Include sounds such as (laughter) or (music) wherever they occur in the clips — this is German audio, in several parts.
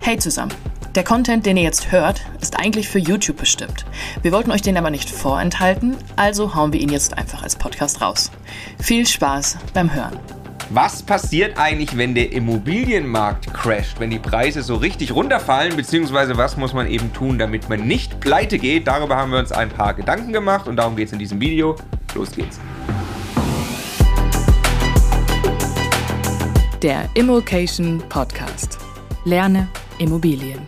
Hey zusammen! Der Content, den ihr jetzt hört, ist eigentlich für YouTube bestimmt. Wir wollten euch den aber nicht vorenthalten, also hauen wir ihn jetzt einfach als Podcast raus. Viel Spaß beim Hören! Was passiert eigentlich, wenn der Immobilienmarkt crasht, wenn die Preise so richtig runterfallen, beziehungsweise was muss man eben tun, damit man nicht pleite geht? Darüber haben wir uns ein paar Gedanken gemacht und darum geht es in diesem Video. Los geht's! Der Immokation Podcast. Lerne Immobilien.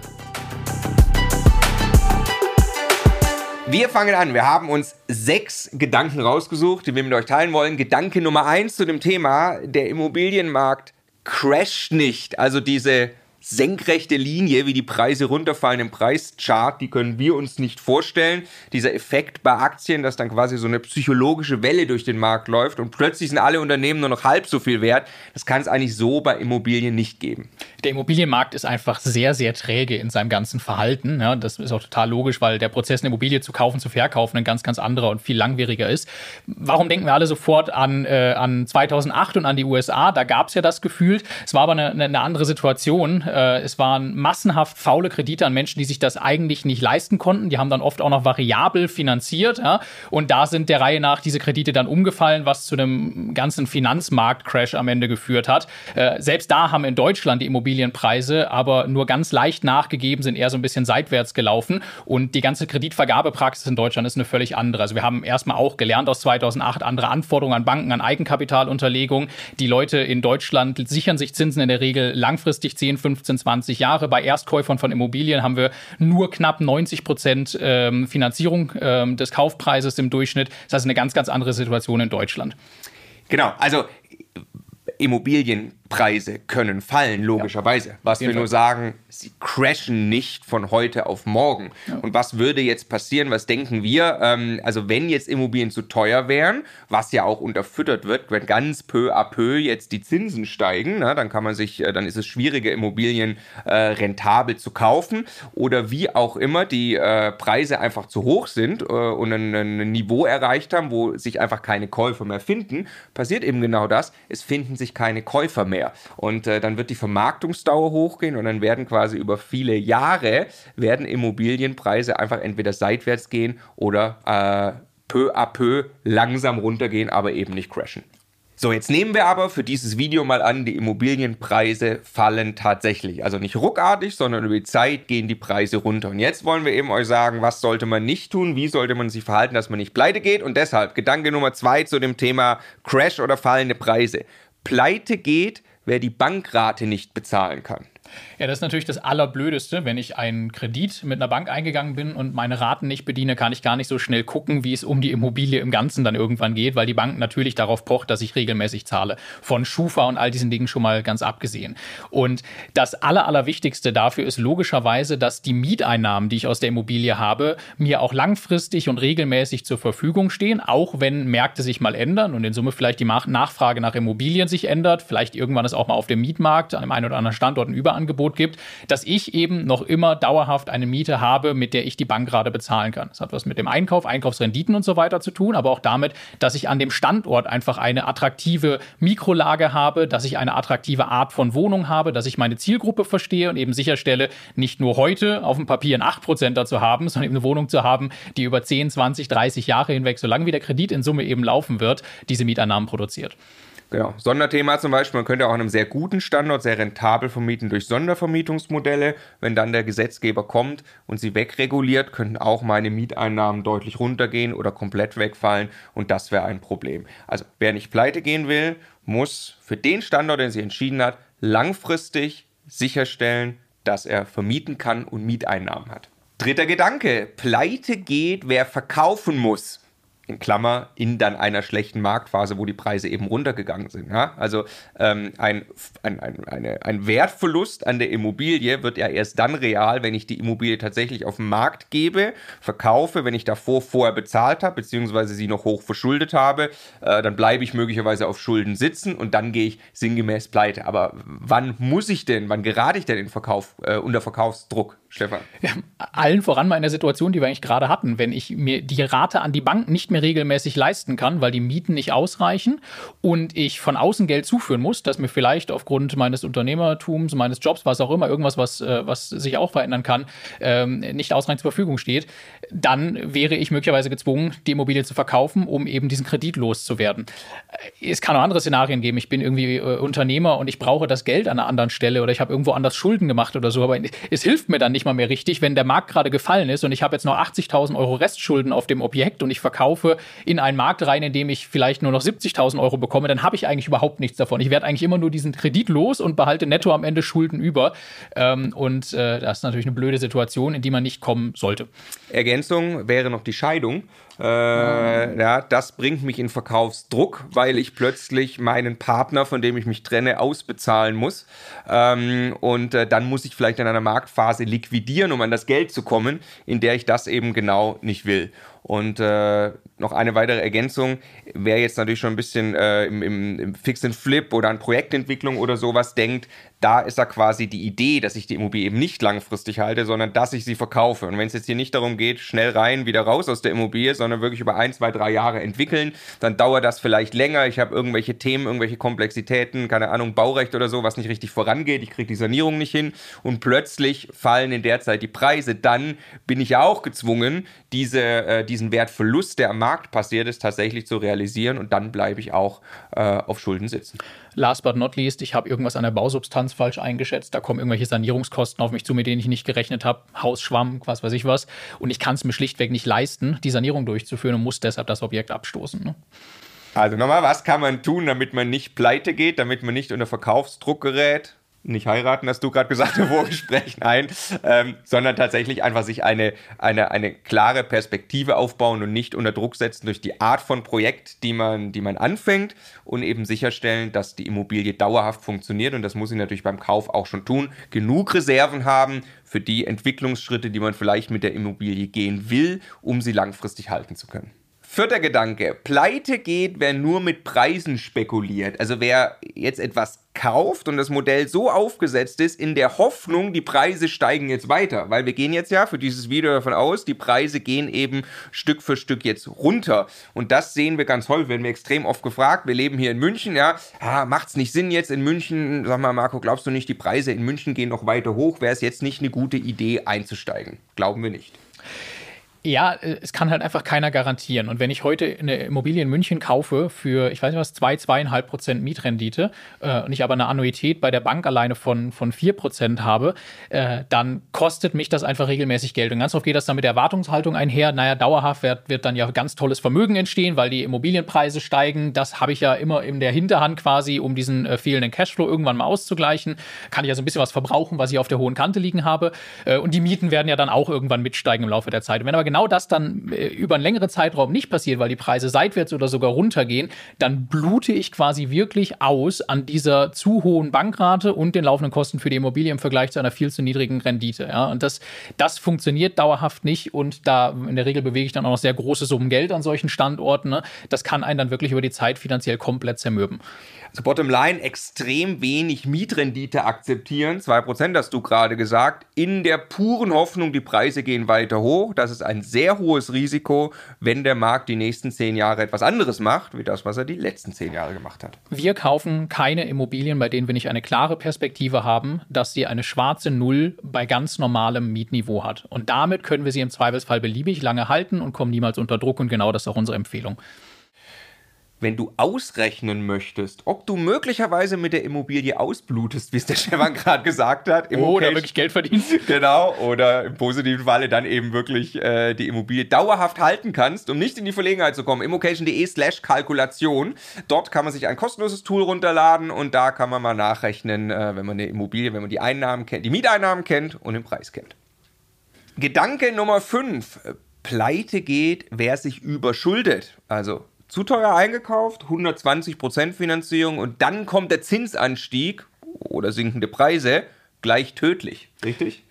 Wir fangen an. Wir haben uns sechs Gedanken rausgesucht, die wir mit euch teilen wollen. Gedanke Nummer eins zu dem Thema, der Immobilienmarkt crasht nicht. Also diese senkrechte Linie, wie die Preise runterfallen im Preischart, die können wir uns nicht vorstellen. Dieser Effekt bei Aktien, dass dann quasi so eine psychologische Welle durch den Markt läuft und plötzlich sind alle Unternehmen nur noch halb so viel wert, das kann es eigentlich so bei Immobilien nicht geben. Der Immobilienmarkt ist einfach sehr, sehr träge in seinem ganzen Verhalten. Ja, das ist auch total logisch, weil der Prozess, eine Immobilie zu kaufen, zu verkaufen, ein ganz, ganz anderer und viel langwieriger ist. Warum denken wir alle sofort an, äh, an 2008 und an die USA? Da gab es ja das Gefühl. Es war aber eine, eine andere Situation. Äh, es waren massenhaft faule Kredite an Menschen, die sich das eigentlich nicht leisten konnten. Die haben dann oft auch noch variabel finanziert. Ja? Und da sind der Reihe nach diese Kredite dann umgefallen, was zu einem ganzen Finanzmarktcrash am Ende geführt hat. Äh, selbst da haben in Deutschland die Immobilien Immobilienpreise aber nur ganz leicht nachgegeben, sind eher so ein bisschen seitwärts gelaufen. Und die ganze Kreditvergabepraxis in Deutschland ist eine völlig andere. Also wir haben erstmal auch gelernt aus 2008 andere Anforderungen an Banken, an Eigenkapitalunterlegung. Die Leute in Deutschland sichern sich Zinsen in der Regel langfristig 10, 15, 20 Jahre. Bei Erstkäufern von Immobilien haben wir nur knapp 90 Prozent ähm, Finanzierung ähm, des Kaufpreises im Durchschnitt. Das ist eine ganz, ganz andere Situation in Deutschland. Genau, also Immobilienpreise können fallen, logischerweise. Ja. Was wir nur sagen, sie crashen nicht von heute auf morgen. Ja. Und was würde jetzt passieren? Was denken wir? Ähm, also wenn jetzt Immobilien zu teuer wären, was ja auch unterfüttert wird, wenn ganz peu à peu jetzt die Zinsen steigen, na, dann kann man sich, äh, dann ist es schwieriger, Immobilien äh, rentabel zu kaufen oder wie auch immer die äh, Preise einfach zu hoch sind äh, und ein, ein Niveau erreicht haben, wo sich einfach keine Käufer mehr finden, passiert eben genau das. Es finden sich keine Käufer mehr. Und äh, dann wird die Vermarktungsdauer hochgehen und dann werden quasi über viele Jahre werden Immobilienpreise einfach entweder seitwärts gehen oder äh, peu à peu langsam runtergehen, aber eben nicht crashen. So, jetzt nehmen wir aber für dieses Video mal an, die Immobilienpreise fallen tatsächlich. Also nicht ruckartig, sondern über die Zeit gehen die Preise runter. Und jetzt wollen wir eben euch sagen, was sollte man nicht tun, wie sollte man sich verhalten, dass man nicht pleite geht. Und deshalb Gedanke Nummer zwei zu dem Thema Crash oder fallende Preise. Pleite geht, wer die Bankrate nicht bezahlen kann. Ja, das ist natürlich das Allerblödeste. Wenn ich einen Kredit mit einer Bank eingegangen bin und meine Raten nicht bediene, kann ich gar nicht so schnell gucken, wie es um die Immobilie im Ganzen dann irgendwann geht, weil die Bank natürlich darauf pocht, dass ich regelmäßig zahle. Von Schufa und all diesen Dingen schon mal ganz abgesehen. Und das Aller, Allerwichtigste dafür ist logischerweise, dass die Mieteinnahmen, die ich aus der Immobilie habe, mir auch langfristig und regelmäßig zur Verfügung stehen, auch wenn Märkte sich mal ändern und in Summe vielleicht die Nachfrage nach Immobilien sich ändert, vielleicht irgendwann ist auch mal auf dem Mietmarkt an dem einen oder anderen Standort ein Überangebot Angebot gibt, dass ich eben noch immer dauerhaft eine Miete habe, mit der ich die Bank gerade bezahlen kann. Das hat was mit dem Einkauf, Einkaufsrenditen und so weiter zu tun, aber auch damit, dass ich an dem Standort einfach eine attraktive Mikrolage habe, dass ich eine attraktive Art von Wohnung habe, dass ich meine Zielgruppe verstehe und eben sicherstelle, nicht nur heute auf dem Papier ein 8% dazu haben, sondern eben eine Wohnung zu haben, die über 10, 20, 30 Jahre hinweg, solange wie der Kredit in Summe eben laufen wird, diese Mieteinnahmen produziert. Genau. Sonderthema zum Beispiel, man könnte auch an einem sehr guten Standort sehr rentabel vermieten durch Sondervermietungsmodelle. Wenn dann der Gesetzgeber kommt und sie wegreguliert, könnten auch meine Mieteinnahmen deutlich runtergehen oder komplett wegfallen und das wäre ein Problem. Also wer nicht pleite gehen will, muss für den Standort, den sie entschieden hat, langfristig sicherstellen, dass er vermieten kann und Mieteinnahmen hat. Dritter Gedanke, pleite geht, wer verkaufen muss in Klammer, in dann einer schlechten Marktphase, wo die Preise eben runtergegangen sind. Ja? Also ähm, ein, ein, ein, eine, ein Wertverlust an der Immobilie wird ja erst dann real, wenn ich die Immobilie tatsächlich auf den Markt gebe, verkaufe, wenn ich davor vorher bezahlt habe, beziehungsweise sie noch hoch verschuldet habe, äh, dann bleibe ich möglicherweise auf Schulden sitzen und dann gehe ich sinngemäß pleite. Aber wann muss ich denn, wann gerate ich denn in Verkauf, äh, unter Verkaufsdruck? Stefan? Ja, allen voran mal in der Situation, die wir eigentlich gerade hatten, wenn ich mir die Rate an die Bank nicht mehr regelmäßig leisten kann, weil die Mieten nicht ausreichen und ich von außen Geld zuführen muss, das mir vielleicht aufgrund meines Unternehmertums, meines Jobs, was auch immer, irgendwas, was, äh, was sich auch verändern kann, ähm, nicht ausreichend zur Verfügung steht, dann wäre ich möglicherweise gezwungen, die Immobilie zu verkaufen, um eben diesen Kredit loszuwerden. Äh, es kann auch andere Szenarien geben. Ich bin irgendwie äh, Unternehmer und ich brauche das Geld an einer anderen Stelle oder ich habe irgendwo anders Schulden gemacht oder so, aber es hilft mir dann nicht nicht mal mehr richtig, wenn der Markt gerade gefallen ist und ich habe jetzt noch 80.000 Euro Restschulden auf dem Objekt und ich verkaufe in einen Markt rein, in dem ich vielleicht nur noch 70.000 Euro bekomme, dann habe ich eigentlich überhaupt nichts davon. Ich werde eigentlich immer nur diesen Kredit los und behalte netto am Ende Schulden über. Ähm, und äh, das ist natürlich eine blöde Situation, in die man nicht kommen sollte. Ergänzung wäre noch die Scheidung. Äh, ja, das bringt mich in Verkaufsdruck, weil ich plötzlich meinen Partner, von dem ich mich trenne, ausbezahlen muss. Ähm, und äh, dann muss ich vielleicht in einer Marktphase liquidieren, um an das Geld zu kommen, in der ich das eben genau nicht will. Und äh, noch eine weitere Ergänzung, wer jetzt natürlich schon ein bisschen äh, im, im, im Fix and Flip oder an Projektentwicklung oder sowas denkt, da ist da quasi die Idee, dass ich die Immobilie eben nicht langfristig halte, sondern dass ich sie verkaufe. Und wenn es jetzt hier nicht darum geht, schnell rein, wieder raus aus der Immobilie, sondern wirklich über ein, zwei, drei Jahre entwickeln, dann dauert das vielleicht länger. Ich habe irgendwelche Themen, irgendwelche Komplexitäten, keine Ahnung, Baurecht oder so, was nicht richtig vorangeht. Ich kriege die Sanierung nicht hin und plötzlich fallen in der Zeit die Preise. Dann bin ich ja auch gezwungen, diese, äh, diesen Wertverlust, der am Markt passiert ist, tatsächlich zu realisieren und dann bleibe ich auch äh, auf Schulden sitzen. Last but not least, ich habe irgendwas an der Bausubstanz falsch eingeschätzt. Da kommen irgendwelche Sanierungskosten auf mich zu, mit denen ich nicht gerechnet habe. Hausschwamm, was weiß ich was. Und ich kann es mir schlichtweg nicht leisten, die Sanierung durchzuführen und muss deshalb das Objekt abstoßen. Ne? Also nochmal, was kann man tun, damit man nicht pleite geht, damit man nicht unter Verkaufsdruck gerät? Nicht heiraten, hast du gerade gesagt im (laughs) Vorgespräch, nein, ähm, sondern tatsächlich einfach sich eine, eine, eine klare Perspektive aufbauen und nicht unter Druck setzen durch die Art von Projekt, die man, die man anfängt und eben sicherstellen, dass die Immobilie dauerhaft funktioniert und das muss ich natürlich beim Kauf auch schon tun. Genug Reserven haben für die Entwicklungsschritte, die man vielleicht mit der Immobilie gehen will, um sie langfristig halten zu können. Vierter Gedanke. Pleite geht, wer nur mit Preisen spekuliert. Also wer jetzt etwas kauft und das Modell so aufgesetzt ist, in der Hoffnung, die Preise steigen jetzt weiter. Weil wir gehen jetzt ja für dieses Video davon aus, die Preise gehen eben Stück für Stück jetzt runter. Und das sehen wir ganz häufig, werden wir extrem oft gefragt. Wir leben hier in München, ja. Ah, macht's nicht Sinn jetzt in München? Sag mal, Marco, glaubst du nicht, die Preise in München gehen noch weiter hoch? Wäre es jetzt nicht eine gute Idee einzusteigen? Glauben wir nicht. Ja, äh, es kann halt einfach keiner garantieren. Und wenn ich heute eine Immobilie in München kaufe für, ich weiß nicht was, zwei, zweieinhalb Prozent Mietrendite äh, und ich aber eine Annuität bei der Bank alleine von, von vier Prozent habe, äh, dann kostet mich das einfach regelmäßig Geld. Und ganz oft geht das dann mit der Erwartungshaltung einher. Naja, dauerhaft wird, wird dann ja ganz tolles Vermögen entstehen, weil die Immobilienpreise steigen. Das habe ich ja immer in der Hinterhand quasi, um diesen äh, fehlenden Cashflow irgendwann mal auszugleichen. Kann ich also ein bisschen was verbrauchen, was ich auf der hohen Kante liegen habe. Äh, und die Mieten werden ja dann auch irgendwann mitsteigen im Laufe der Zeit. Und wenn aber genau das dann äh, über einen längeren Zeitraum nicht passiert, weil die Preise seitwärts oder sogar runtergehen, dann blute ich quasi wirklich aus an dieser zu hohen Bankrate und den laufenden Kosten für die Immobilie im Vergleich zu einer viel zu niedrigen Rendite. Ja? Und das, das funktioniert dauerhaft nicht und da in der Regel bewege ich dann auch noch sehr große Summen Geld an solchen Standorten. Ne? Das kann einen dann wirklich über die Zeit finanziell komplett zermürben. Also bottom line, extrem wenig Mietrendite akzeptieren, 2% hast du gerade gesagt, in der puren Hoffnung, die Preise gehen weiter hoch. Das ist ein sehr hohes Risiko, wenn der Markt die nächsten zehn Jahre etwas anderes macht, wie das, was er die letzten zehn Jahre gemacht hat. Wir kaufen keine Immobilien, bei denen wir nicht eine klare Perspektive haben, dass sie eine schwarze Null bei ganz normalem Mietniveau hat. Und damit können wir sie im Zweifelsfall beliebig lange halten und kommen niemals unter Druck. Und genau das ist auch unsere Empfehlung wenn du ausrechnen möchtest, ob du möglicherweise mit der Immobilie ausblutest, wie es der Stefan (laughs) gerade gesagt hat. Im oder wirklich Geld verdienst. (laughs) Genau, oder im positiven Falle dann eben wirklich äh, die Immobilie dauerhaft halten kannst, um nicht in die Verlegenheit zu kommen. Immocation.de slash Kalkulation. Dort kann man sich ein kostenloses Tool runterladen und da kann man mal nachrechnen, äh, wenn man eine Immobilie, wenn man die Einnahmen kennt, die Mieteinnahmen kennt und den Preis kennt. Gedanke Nummer 5. Pleite geht, wer sich überschuldet. Also zu teuer eingekauft, 120% Finanzierung und dann kommt der Zinsanstieg oder sinkende Preise gleich tödlich, richtig?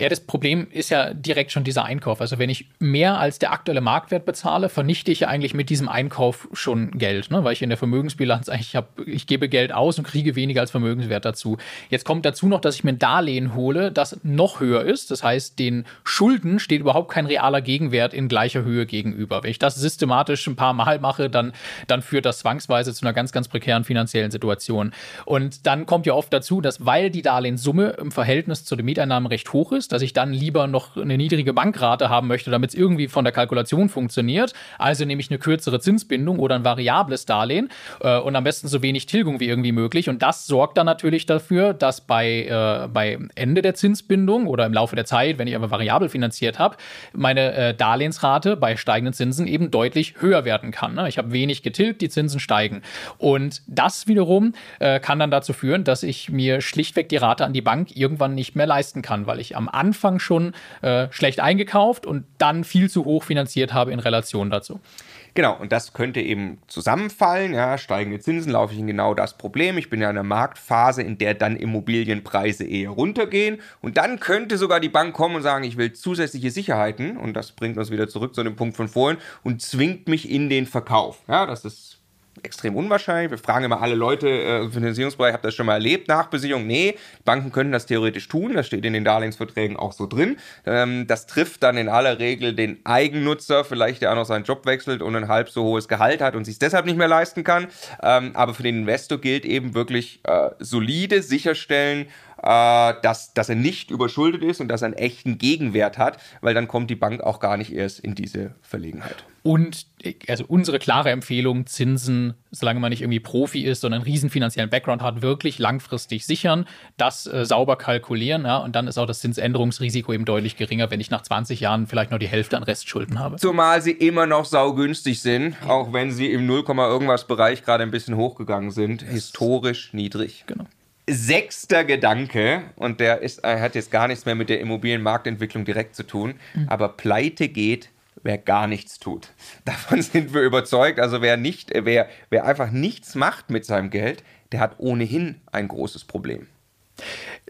Ja, das Problem ist ja direkt schon dieser Einkauf. Also wenn ich mehr als der aktuelle Marktwert bezahle, vernichte ich ja eigentlich mit diesem Einkauf schon Geld, ne? weil ich in der Vermögensbilanz eigentlich habe, ich gebe Geld aus und kriege weniger als Vermögenswert dazu. Jetzt kommt dazu noch, dass ich mir ein Darlehen hole, das noch höher ist. Das heißt, den Schulden steht überhaupt kein realer Gegenwert in gleicher Höhe gegenüber. Wenn ich das systematisch ein paar Mal mache, dann, dann führt das zwangsweise zu einer ganz, ganz prekären finanziellen Situation. Und dann kommt ja oft dazu, dass weil die Darlehenssumme im Verhältnis zu den Mieteinnahmen recht hoch ist, dass ich dann lieber noch eine niedrige Bankrate haben möchte, damit es irgendwie von der Kalkulation funktioniert. Also nehme ich eine kürzere Zinsbindung oder ein variables Darlehen äh, und am besten so wenig Tilgung wie irgendwie möglich. Und das sorgt dann natürlich dafür, dass bei, äh, bei Ende der Zinsbindung oder im Laufe der Zeit, wenn ich aber variabel finanziert habe, meine äh, Darlehensrate bei steigenden Zinsen eben deutlich höher werden kann. Ne? Ich habe wenig getilgt, die Zinsen steigen. Und das wiederum äh, kann dann dazu führen, dass ich mir schlichtweg die Rate an die Bank irgendwann nicht mehr leisten kann, weil ich am Anfang schon äh, schlecht eingekauft und dann viel zu hoch finanziert habe in Relation dazu. Genau, und das könnte eben zusammenfallen. Ja, steigende Zinsen laufe ich in genau das Problem. Ich bin ja in einer Marktphase, in der dann Immobilienpreise eher runtergehen. Und dann könnte sogar die Bank kommen und sagen, ich will zusätzliche Sicherheiten. Und das bringt uns wieder zurück zu dem Punkt von vorhin und zwingt mich in den Verkauf. Ja, das ist extrem unwahrscheinlich. Wir fragen immer alle Leute äh, im Finanzierungsbereich, habt ihr das schon mal erlebt, Nachbesicherung? Nee, Banken können das theoretisch tun, das steht in den Darlehensverträgen auch so drin. Ähm, das trifft dann in aller Regel den Eigennutzer, vielleicht der auch noch seinen Job wechselt und ein halb so hohes Gehalt hat und sich deshalb nicht mehr leisten kann. Ähm, aber für den Investor gilt eben wirklich äh, solide sicherstellen, dass, dass er nicht überschuldet ist und dass er einen echten Gegenwert hat, weil dann kommt die Bank auch gar nicht erst in diese Verlegenheit. Und also unsere klare Empfehlung, Zinsen, solange man nicht irgendwie Profi ist, sondern einen riesen finanziellen Background hat, wirklich langfristig sichern, das äh, sauber kalkulieren, ja, und dann ist auch das Zinsänderungsrisiko eben deutlich geringer, wenn ich nach 20 Jahren vielleicht noch die Hälfte an Restschulden habe. Zumal sie immer noch saugünstig sind, auch wenn sie im 0, irgendwas Bereich gerade ein bisschen hochgegangen sind, historisch niedrig. Genau sechster Gedanke, und der ist, hat jetzt gar nichts mehr mit der Immobilienmarktentwicklung direkt zu tun, mhm. aber pleite geht, wer gar nichts tut. (laughs) Davon sind wir überzeugt. Also wer nicht, wer, wer einfach nichts macht mit seinem Geld, der hat ohnehin ein großes Problem.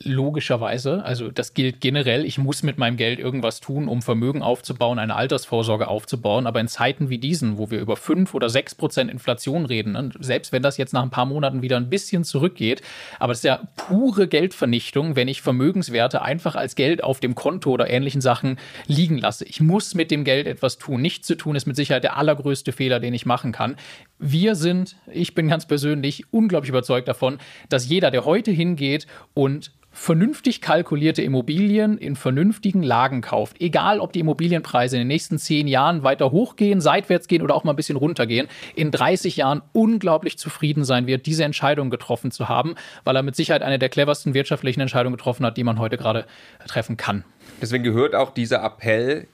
Logischerweise, also das gilt generell, ich muss mit meinem Geld irgendwas tun, um Vermögen aufzubauen, eine Altersvorsorge aufzubauen. Aber in Zeiten wie diesen, wo wir über 5 oder 6 Prozent Inflation reden, ne, selbst wenn das jetzt nach ein paar Monaten wieder ein bisschen zurückgeht, aber es ist ja pure Geldvernichtung, wenn ich Vermögenswerte einfach als Geld auf dem Konto oder ähnlichen Sachen liegen lasse. Ich muss mit dem Geld etwas tun. Nichts zu tun ist mit Sicherheit der allergrößte Fehler, den ich machen kann. Wir sind, ich bin ganz persönlich unglaublich überzeugt davon, dass jeder, der heute hingeht und vernünftig kalkulierte Immobilien in vernünftigen Lagen kauft, egal ob die Immobilienpreise in den nächsten zehn Jahren weiter hochgehen, seitwärts gehen oder auch mal ein bisschen runtergehen, in 30 Jahren unglaublich zufrieden sein wird, diese Entscheidung getroffen zu haben, weil er mit Sicherheit eine der cleversten wirtschaftlichen Entscheidungen getroffen hat, die man heute gerade treffen kann. Deswegen gehört auch dieser Appell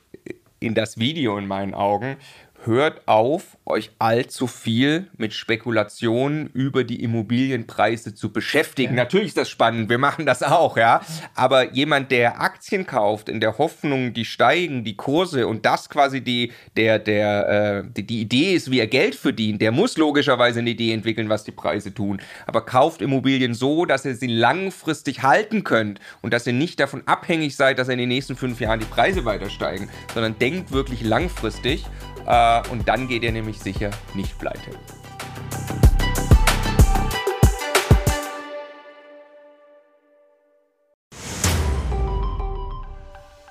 in das Video in meinen Augen hört auf, euch allzu viel mit Spekulationen über die Immobilienpreise zu beschäftigen. Ja. Natürlich ist das spannend, wir machen das auch, ja. Aber jemand, der Aktien kauft, in der Hoffnung, die steigen, die Kurse und das quasi die, der, der, äh, die, die Idee ist, wie er Geld verdient, der muss logischerweise eine Idee entwickeln, was die Preise tun. Aber kauft Immobilien so, dass ihr sie langfristig halten könnt und dass ihr nicht davon abhängig seid, dass in den nächsten fünf Jahren die Preise weiter steigen, sondern denkt wirklich langfristig und dann geht ihr nämlich sicher nicht pleite.